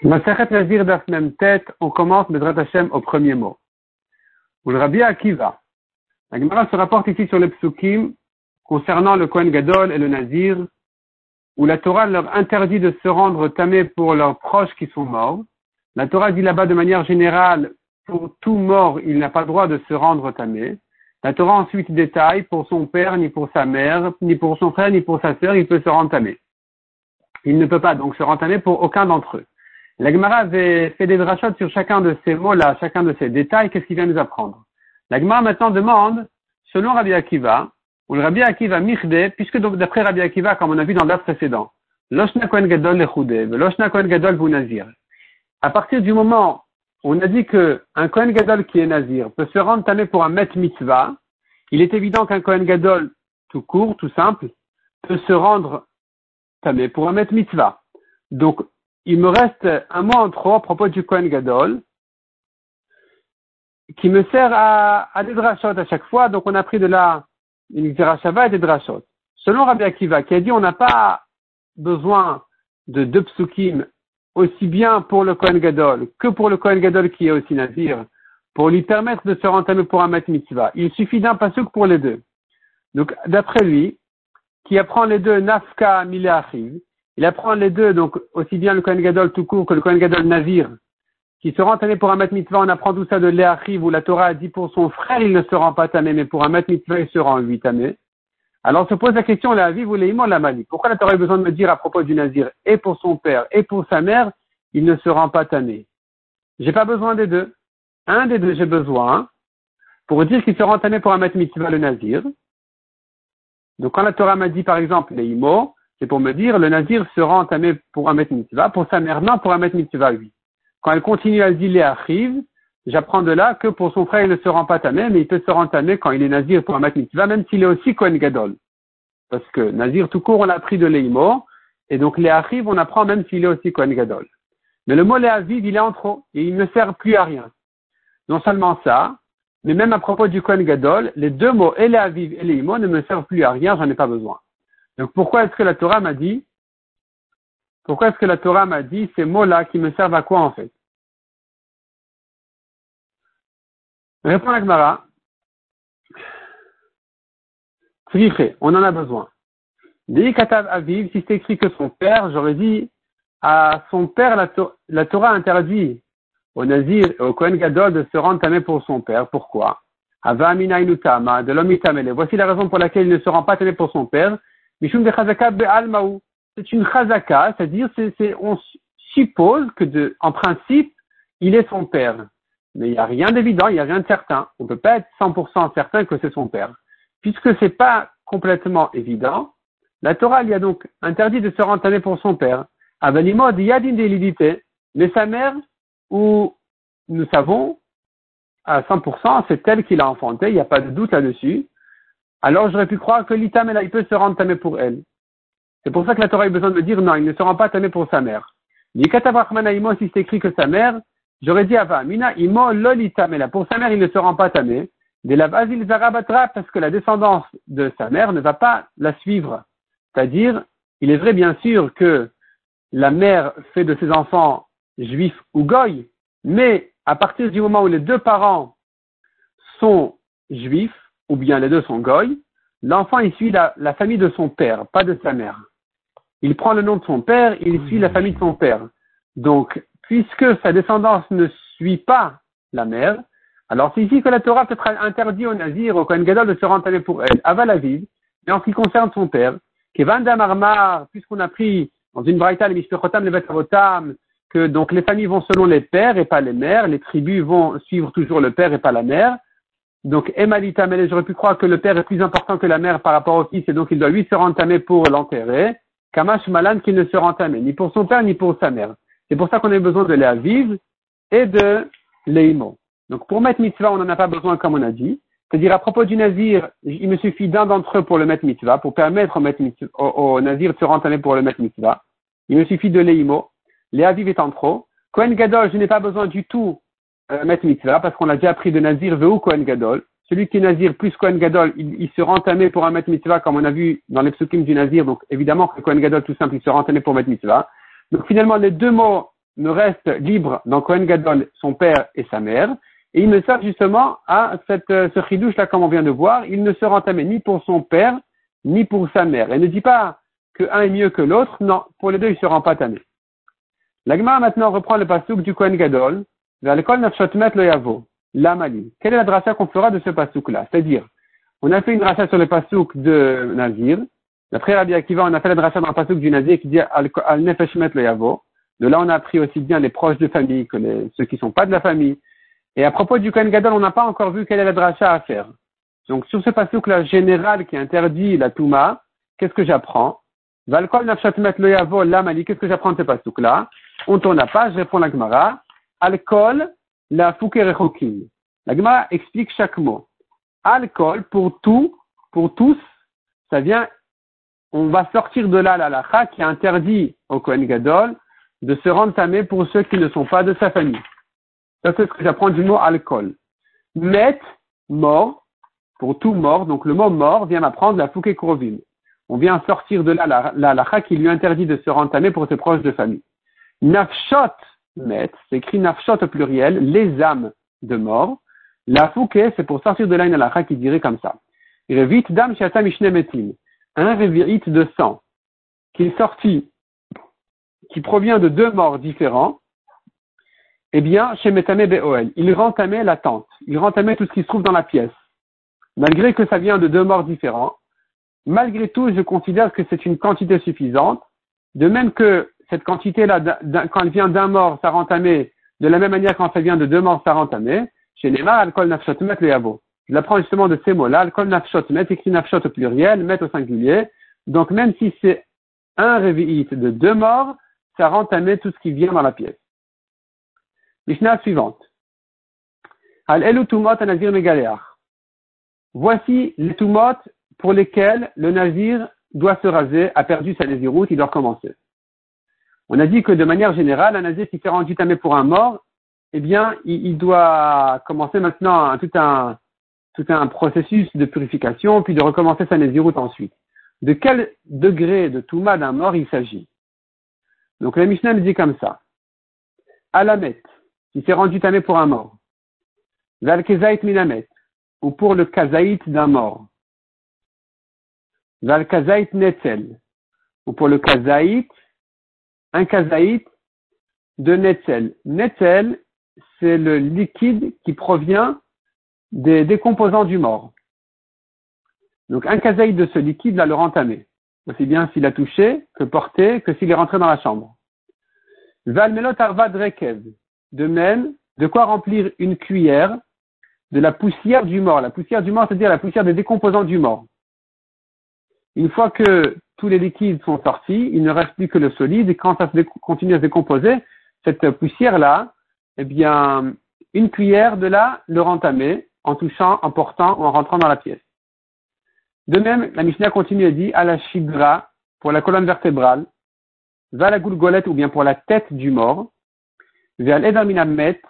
Tête, on commence Bedrat Hashem au premier mot. Ou le Rabbi Akiva. La Gemara se rapporte ici sur les psukim concernant le Kohen Gadol et le Nazir, où la Torah leur interdit de se rendre tamé pour leurs proches qui sont morts. La Torah dit là-bas de manière générale, pour tout mort, il n'a pas le droit de se rendre tamé. La Torah ensuite détaille pour son père, ni pour sa mère, ni pour son frère, ni pour sa sœur, il peut se rendre tamé. Il ne peut pas donc se rendre tamé pour aucun d'entre eux. La Gemara avait fait des drachot sur chacun de ces mots-là, chacun de ces détails, qu'est-ce qu'il vient nous apprendre? La Gemara maintenant demande, selon Rabbi Akiva, ou le Rabbi Akiva Michde, puisque d'après Rabbi Akiva, comme on a vu dans l'ordre précédent, Loshna Kohen Gadol Loshna Kohen Gadol Nazir. À partir du moment où on a dit que un Kohen Gadol qui est Nazir peut se rendre tamé pour un Met Mitzvah, il est évident qu'un Kohen Gadol tout court, tout simple, peut se rendre tamé pour un Met Mitzvah. Donc, il me reste un mot en trop à propos du Kohen Gadol, qui me sert à, à des drachot à chaque fois. Donc, on a pris de là une Shava et des drachot. Selon Rabbi Akiva, qui a dit on n'a pas besoin de deux psukim aussi bien pour le Kohen Gadol que pour le Kohen Gadol qui est aussi Nazir, pour lui permettre de se rentamer pour un Mat Mitzvah. Il suffit d'un pasuk pour les deux. Donc, d'après lui, qui apprend les deux Nafka Mileachim, il apprend les deux, donc aussi bien le Kohen Gadol tout court que le Kohen Gadol Navir, qui se rend tamé pour un mat mitzvah, on apprend tout ça de Léachiv, où la Torah a dit pour son frère, il ne se rend pas tamé, mais pour un mitzvah, il se rend lui tamé. Alors se pose la question, la vie, vous la mali. Pourquoi la Torah a besoin de me dire à propos du Nazir, et pour son père, et pour sa mère, il ne se rend pas tamé? J'ai pas besoin des deux. Un des deux, j'ai besoin, pour dire qu'il se rend tamé pour un mitzvah, le Nazir. Donc quand la Torah m'a dit, par exemple, les c'est pour me dire, le nazir sera entamé pour un pour sa mère, non, pour un mètre mitzvah, oui. Quand elle continue à dire les arrive, j'apprends de là que pour son frère, il ne se rend pas tamé, mais il peut se rendre tamé quand il est nazir pour un même s'il est aussi Kohen Gadol. Parce que nazir tout court, on a pris de l'Eimo, et donc les arrive, on apprend même s'il est aussi Kohen Gadol. Mais le mot les aviv, il est en trop, et il ne sert plus à rien. Non seulement ça, mais même à propos du Kohen Gadol, les deux mots, et et les ne me servent plus à rien, j'en ai pas besoin. Donc pourquoi est-ce que la Torah m'a dit, pourquoi est-ce que la Torah m'a dit ces mots-là qui me servent à quoi en fait? Répond la Gemara. on en a besoin. Dès Katav Aviv, si c'est écrit que son père, j'aurais dit à son père, la, Torah interdit au Nazir au Kohen Gadol de se rendre tamé pour son père. Pourquoi? De l'homme Voici la raison pour laquelle il ne se rend pas tamé pour son père. C'est une chazaka, c'est-à-dire, c'est, on suppose que de, en principe, il est son père. Mais il n'y a rien d'évident, il n'y a rien de certain. On ne peut pas être 100% certain que c'est son père. Puisque c'est pas complètement évident, la Torah lui a donc interdit de se rentamer pour son père. Avanimod yadin délidité. Mais sa mère, où nous savons à 100%, c'est elle qui l'a enfanté, il n'y a pas de doute là-dessus. Alors j'aurais pu croire que l'itam, il peut se rendre tamé pour elle. C'est pour ça que la Torah a besoin de me dire non, il ne se rend pas tamé pour sa mère. si c'est écrit que sa mère, j'aurais dit Ava, Mina imo lolitamela. Pour sa mère, il ne se rend pas tamé. De la basil zarabatra, parce que la descendance de sa mère ne va pas la suivre. C'est-à-dire, il est vrai bien sûr que la mère fait de ses enfants juifs ou goy, mais à partir du moment où les deux parents sont juifs, ou bien les deux sont goy, l'enfant il suit la, famille de son père, pas de sa mère. Il prend le nom de son père, il suit la famille de son père. Donc, puisque sa descendance ne suit pas la mère, alors c'est ici que la Torah peut-être interdit au Nazir, au Kohen Gadol de se rentamer pour elle, à Valavid, mais en ce qui concerne son père, Kevan Damarmar, puisqu'on a pris dans une braïta, les Mishpechotam, les Betavotam, que donc les familles vont selon les pères et pas les mères, les tribus vont suivre toujours le père et pas la mère, donc, Emalita mais j'aurais pu croire que le père est plus important que la mère par rapport au fils, et donc il doit lui se rentamer pour l'enterrer. Kamash Malan qu'il ne se rentamer, ni pour son père, ni pour sa mère. C'est pour ça qu'on a besoin de Léa vive et de Léimo. Donc, pour mettre mitzvah, on n'en a pas besoin, comme on a dit. C'est-à-dire, à propos du nazir, il me suffit d'un d'entre eux pour le mettre mitzvah, pour permettre au, nazir de se rentamer pour le mettre mitzvah. Il me suffit de Léimo. Léa vive étant trop. Kohen Gadol, je n'ai pas besoin du tout euh, mettre mitzvah, parce qu'on a déjà appris de Nazir Veu Kohen Gadol. Celui qui est Nazir plus Kohen Gadol, il, il se entamé pour un mettre mitzvah, comme on a vu dans les psukim du Nazir. Donc évidemment que Kohen Gadol, tout simple, il se entamé pour mettre mitzvah. Donc finalement, les deux mots me restent libres dans Kohen Gadol, son père et sa mère, et il me sert justement à cette, euh, ce chidouche là, comme on vient de voir, il ne se entamé ni pour son père, ni pour sa mère. Et ne dit pas que un est mieux que l'autre, non, pour les deux, il ne se rend pas tamé. L'agma maintenant reprend le pasouk du Kohen Gadol, vers l'école le Yavo, l'Amali. Quelle est la dracha qu'on fera de ce pasouk-là? C'est-à-dire, on a fait une dracha sur le pasouk de Nazir, D'après Rabbi Akiva, on a fait la dracha dans le pasouk du Nazir qui dit al, nefeshmet le yavo. De là, on a appris aussi bien les proches de famille que les, ceux qui ne sont pas de la famille. Et à propos du Kohen Gadol, on n'a pas encore vu quelle est la dracha à faire. Donc, sur ce pasouk-là général qui interdit la Touma, qu'est-ce que j'apprends? Valkol nafshatmet le yavo, l'amali, qu'est-ce que j'apprends de ce pasouk-là? On tourne la page, je réponds la Gemara. Alcool, la fukerechokim. La Gemara explique chaque mot. Alcool, pour tout, pour tous, ça vient on va sortir de là la lacha qui interdit au Kohen Gadol de se rendre tamé pour ceux qui ne sont pas de sa famille. Ça, c'est ce que j'apprends du mot alcool. Met, mort, pour tout mort, donc le mot mort vient m'apprendre la krovim. On vient sortir de là la, lacha qui lui interdit de se rendre tamé pour ses proches de famille. Nafshot, met, c'est écrit nafshot au pluriel, les âmes de mort. La fouke, c'est pour sortir de lacha qui dirait comme ça. Revit dam shata metim un révirite de sang qui est sorti, qui provient de deux morts différents, eh bien, chez Metame Be'oel, il rentamait la tente, il rentamait tout ce qui se trouve dans la pièce. Malgré que ça vient de deux morts différents, malgré tout, je considère que c'est une quantité suffisante, de même que cette quantité-là, quand elle vient d'un mort, ça rentamé, de la même manière quand ça vient de deux morts, ça rentamé, chez Neymar, alcool nafshotmet le yavo. Je l'apprends justement de ces mots-là. Le kol nafshot, met écrit nafshot au pluriel, met au singulier. Donc même si c'est un révi'it de deux morts, ça à tout ce qui vient dans la pièce. Mishnah suivante. Al elu tumot nazir Voici les tumot pour lesquels le nazir doit se raser, a perdu sa naziroute, il doit recommencer. On a dit que de manière générale, un nazir qui s'est rendu tamé pour un mort, eh bien, il, doit commencer maintenant tout un, processus de purification, puis de recommencer sa Nézirut ensuite. De quel degré de Touma d'un mort il s'agit? Donc la Mishnah dit comme ça. Alamet, qui s'est rendu tamé pour un mort. Valkezait minamet, ou pour le kazaït d'un mort. Valkazait netzel, ou pour le kazaït, un kazaït de netzel. Netzel, c'est le liquide qui provient des décomposants du mort. Donc un kazaïd de ce liquide là le rentamé, aussi bien s'il a touché que porté que s'il est rentré dans la chambre. Valmelot arvad rekev, de même, de quoi remplir une cuillère de la poussière du mort. La poussière du mort, c'est-à-dire la poussière des décomposants du mort. Une fois que tous les liquides sont sortis, il ne reste plus que le solide, et quand ça continue à se décomposer, cette poussière-là, eh bien, une cuillère de là, le rentamé, en touchant, en portant ou en rentrant dans la pièce. De même, la Mishnah continue et dit à la shigra pour la colonne vertébrale, va la goulgolette ou bien pour la tête du mort, vers l'Everminamet,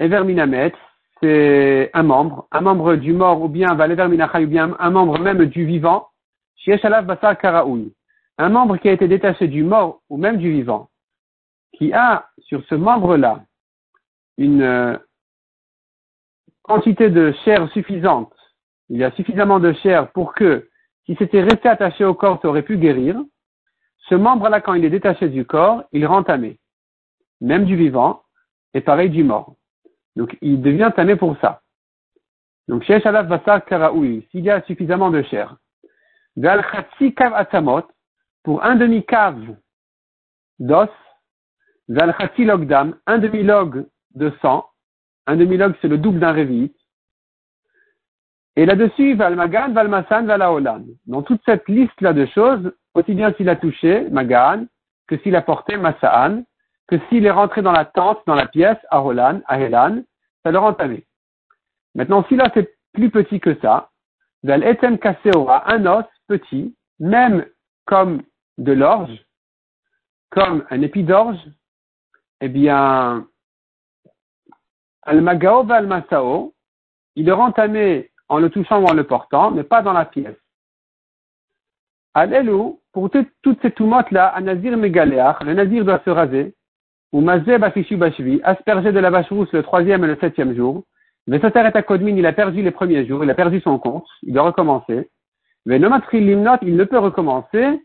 Everminamet, c'est un membre, un membre du mort ou bien va ou bien un membre même du vivant, un membre qui a été détaché du mort ou même du vivant, qui a sur ce membre-là une quantité de chair suffisante, il y a suffisamment de chair pour que, si c'était resté attaché au corps, ça aurait pu guérir, ce membre-là, quand il est détaché du corps, il rend tamé. Même du vivant, et pareil du mort. Donc, il devient tamé pour ça. Donc, chez Shalaf Basar Karaoui, s'il y a suffisamment de chair. Gal Kav Atamot, pour un demi-cave d'os, Gal Logdam, un demi-log de sang, un demi-log, c'est le double d'un révit. Et là-dessus, Valmagan, Valmasan, Valaolan. Dans toute cette liste-là de choses, aussi bien s'il a touché, Magan, que s'il a porté, Masaan, que s'il est rentré dans la tente, dans la pièce, Aholan, Ahelan, ça le rend. Maintenant, si là c'est plus petit que ça, Val Etem Kaseora, un os petit, même comme de l'orge, comme un épi d'orge, eh bien, Al-Magao al-Masao, il le rend tamé en le touchant ou en le portant, mais pas dans la pièce. Al-Elou, pour toutes ces toumotes-là, un nazir mégaleach, le nazir doit se raser, ou Mazé Bafishu Bashvi, aspergé de la vache rousse le troisième et le septième jour. Vesater et Kodmin, il a perdu les premiers jours, il a perdu son compte, il doit recommencer. Venomatri Limnot, il ne peut recommencer.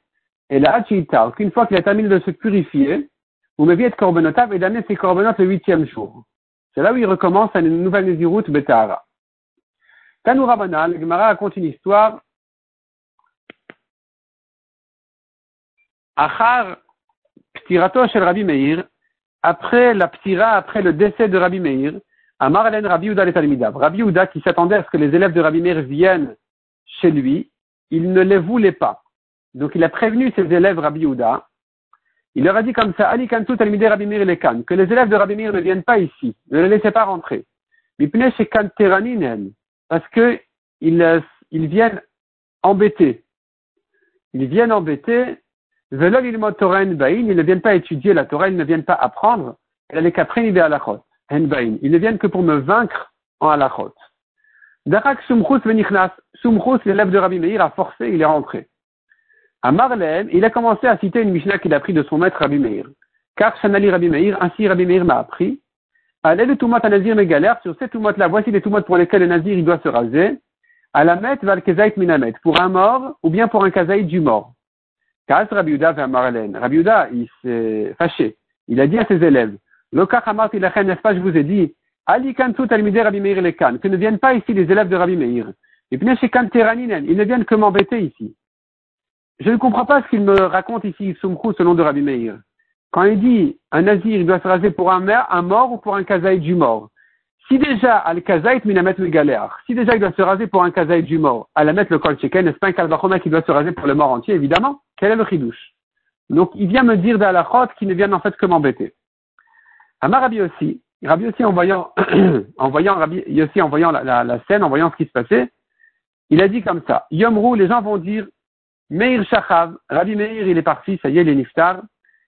Et là, qu'une fois qu'il a terminé de se purifier, ou me être corbenotav et d'amener ses corbenotes le huitième jour. C'est là où il recommence à une nouvelle Néziroute Betara. Tanoura Banal, Gemara raconte une histoire. Achar Ptirato shel Rabbi Meir, après la ptira, après le décès de Rabbi Meir, Amar Elen Rabbi Uda. Rabbi Uda qui s'attendait à ce que les élèves de Rabbi Meir viennent chez lui, il ne les voulait pas. Donc il a prévenu ses élèves Rabbi Uda. Il leur a dit comme ça, Ali Kantu Talmideh Rabbi Meir Lekan, que les élèves de Rabbi Meir ne viennent pas ici, ne les laissez pas rentrer. Parce que ils, ils viennent embêter. Ils viennent embêter ils ne viennent pas étudier la Torah, ils ne viennent pas apprendre. Ils ne viennent que pour me vaincre en halachot. Darak Sumchus venichnas. Sumchus, l'élève de Rabbi Meir, a forcé, il est rentré. À Marlène, il a commencé à citer une Mishnah qu'il a pris de son maître Rabbi Meir. Car Shanali Rabbi Meir, ainsi Rabbi Meir m'a appris. Allez le Tumot à Nazir galère sur ces Tumot là, voici les pour lesquels le Nazir doit se raser. À la Met val minamet, pour un mort ou bien pour un kazaït du mort. Kas Rabbi vers Marlène. Rabbi il s'est fâché. Il a dit à ses élèves, Lokach Amarti Lachen, n'est-ce pas, je vous ai dit, Ali Kantu Talmideh Rabbi Meir Lekan, que ne viennent pas ici les élèves de Rabbi Meir. Et puis, ils ne viennent que m'embêter ici. Je ne comprends pas ce qu'il me raconte ici, Soumkrou, selon de Rabbi Meir. Quand il dit, un nazir, il doit se raser pour un, un mort ou pour un kazaït du mort? Si déjà, al kazaït minamet si déjà il doit se raser pour un kazaït du mort, à la mettre le kol sheken, n'est-ce pas un kalbachoma qui doit se raser pour le mort entier, évidemment? Quel est le chidouche? Donc, il vient me dire d'Alachot qui ne viennent en fait que m'embêter. Amar Rabbi aussi, Rabbi aussi en voyant, en voyant Rabbi aussi en voyant la, scène, en voyant ce qui se passait, il a dit comme ça, Yomrou, les gens vont dire, Meir Shachav, Rabbi Meir, il est parti, ça y est, il est niftar.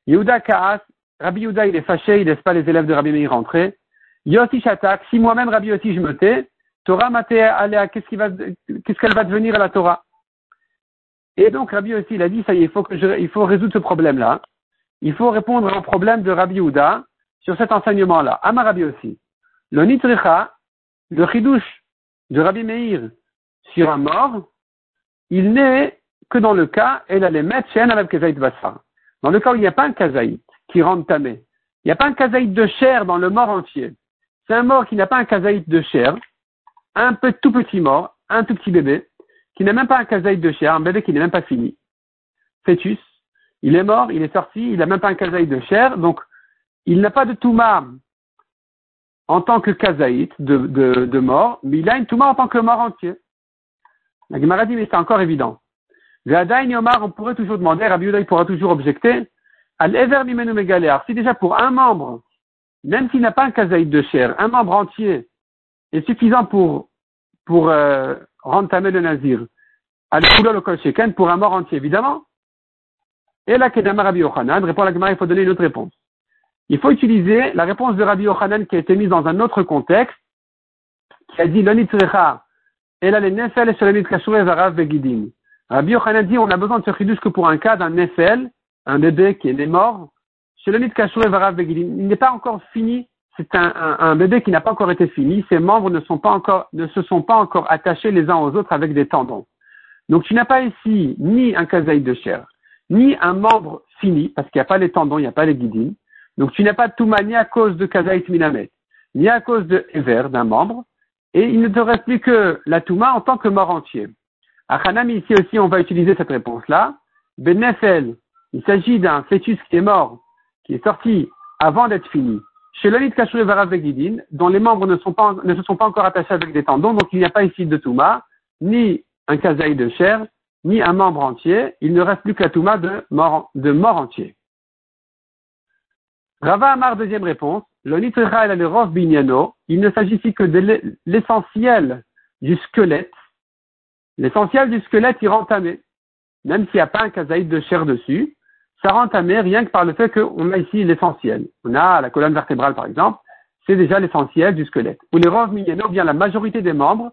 Yehuda Kaas, Rabbi Yehuda, il est fâché, il laisse pas les élèves de Rabbi Meir rentrer. Yossi Shatak, si moi-même Rabbi Yossi je me tais, Torah Maté Aléa, qu'est-ce qu'elle va devenir à la Torah? Et donc Rabbi Yossi, il a dit, ça y est, il faut, résoudre ce problème-là. Il faut répondre au problème de Rabbi Yehuda sur cet enseignement-là. Ama Rabbi Yossi. Le Nitricha, le Chidouche de Rabbi Meir sur un mort, il n'est que dans le cas, elle allait mettre chez Alav Kazaït Bassar. Dans le cas où il n'y a pas un Kazaït qui rentre tamé, il n'y a pas un Kazaït de chair dans le mort entier. C'est un mort qui n'a pas un kazaït de chair, un peu tout petit mort, un tout petit bébé, qui n'a même pas un kazaït de chair, un bébé qui n'est même pas fini. Fœtus. Il est mort, il est sorti, il n'a même pas un kazaït de chair, donc il n'a pas de touma en tant que kazaït de, de, mort, mais il a une touma en tant que mort entier. La Gemara dit, mais c'est encore évident. Omar, on pourrait toujours demander, Rabbi il pourra toujours objecter, al ever Si déjà pour un membre, même s'il n'a pas un kazaïd de chair, un membre entier est suffisant pour, pour euh, rentamer le nazir. al le pour un mort entier, évidemment. Et là, Kedama Rabbi Yochanan répond à la Gemara, il faut donner une autre réponse. Il faut utiliser la réponse de Rabbi Yochanan qui a été mise dans un autre contexte, qui a dit l'onitzrecha, et les nefel et varav begidim. Rabbi Yochanan dit on a besoin de ce chidus que pour un cas d'un nefel, un bébé qui est né mort, il n'est pas encore fini. C'est un, un, bébé qui n'a pas encore été fini. Ses membres ne, sont pas encore, ne se sont pas encore attachés les uns aux autres avec des tendons. Donc tu n'as pas ici ni un kazaï de chair, ni un membre fini, parce qu'il n'y a pas les tendons, il n'y a pas les guidines. Donc tu n'as pas de touma ni à cause de kazaït minamet, ni à cause de Ever, d'un membre, et il ne te reste plus que la touma en tant que mort entier. À Hanam, ici aussi, on va utiliser cette réponse-là. Benefel, il s'agit d'un fœtus qui est mort qui est sorti avant d'être fini, chez l'Olit Varav Begidin, dont les membres ne, se sont pas encore attachés avec des tendons, donc il n'y a pas ici de Touma, ni un kazaï de chair, ni un membre entier, il ne reste plus que la Touma de mort entier. Rava Amar, deuxième réponse, l'Onit et le Rov Binyano, il ne s'agit ici que de l'essentiel du squelette. L'essentiel du squelette est entamé, même s'il n'y a pas un kazaïd de chair dessus, ça rend tamé rien que par le fait qu'on a ici l'essentiel. On a la colonne vertébrale, par exemple, c'est déjà l'essentiel du squelette. Ou les rov mignano, bien la majorité des membres,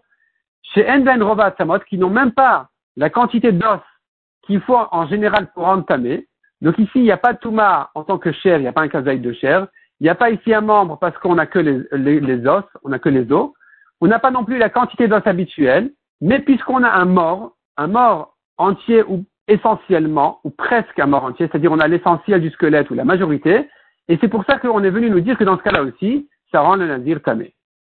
chez Enden Rova Samot, qui n'ont même pas la quantité d'os qu'il faut en général pour entamer, Donc ici, il n'y a pas de Touma en tant que chair, il n'y a pas un kazaï de chair. Il n'y a pas ici un membre parce qu'on n'a que les, les, os, on n'a que les os. On n'a pas non plus la quantité d'os habituelle, mais puisqu'on a un mort, un mort entier ou essentiellement, ou presque un mort entier, c'est-à-dire on a l'essentiel du squelette ou la majorité, et c'est pour ça qu'on est venu nous dire que dans ce cas-là aussi, ça rend le nazir tamé.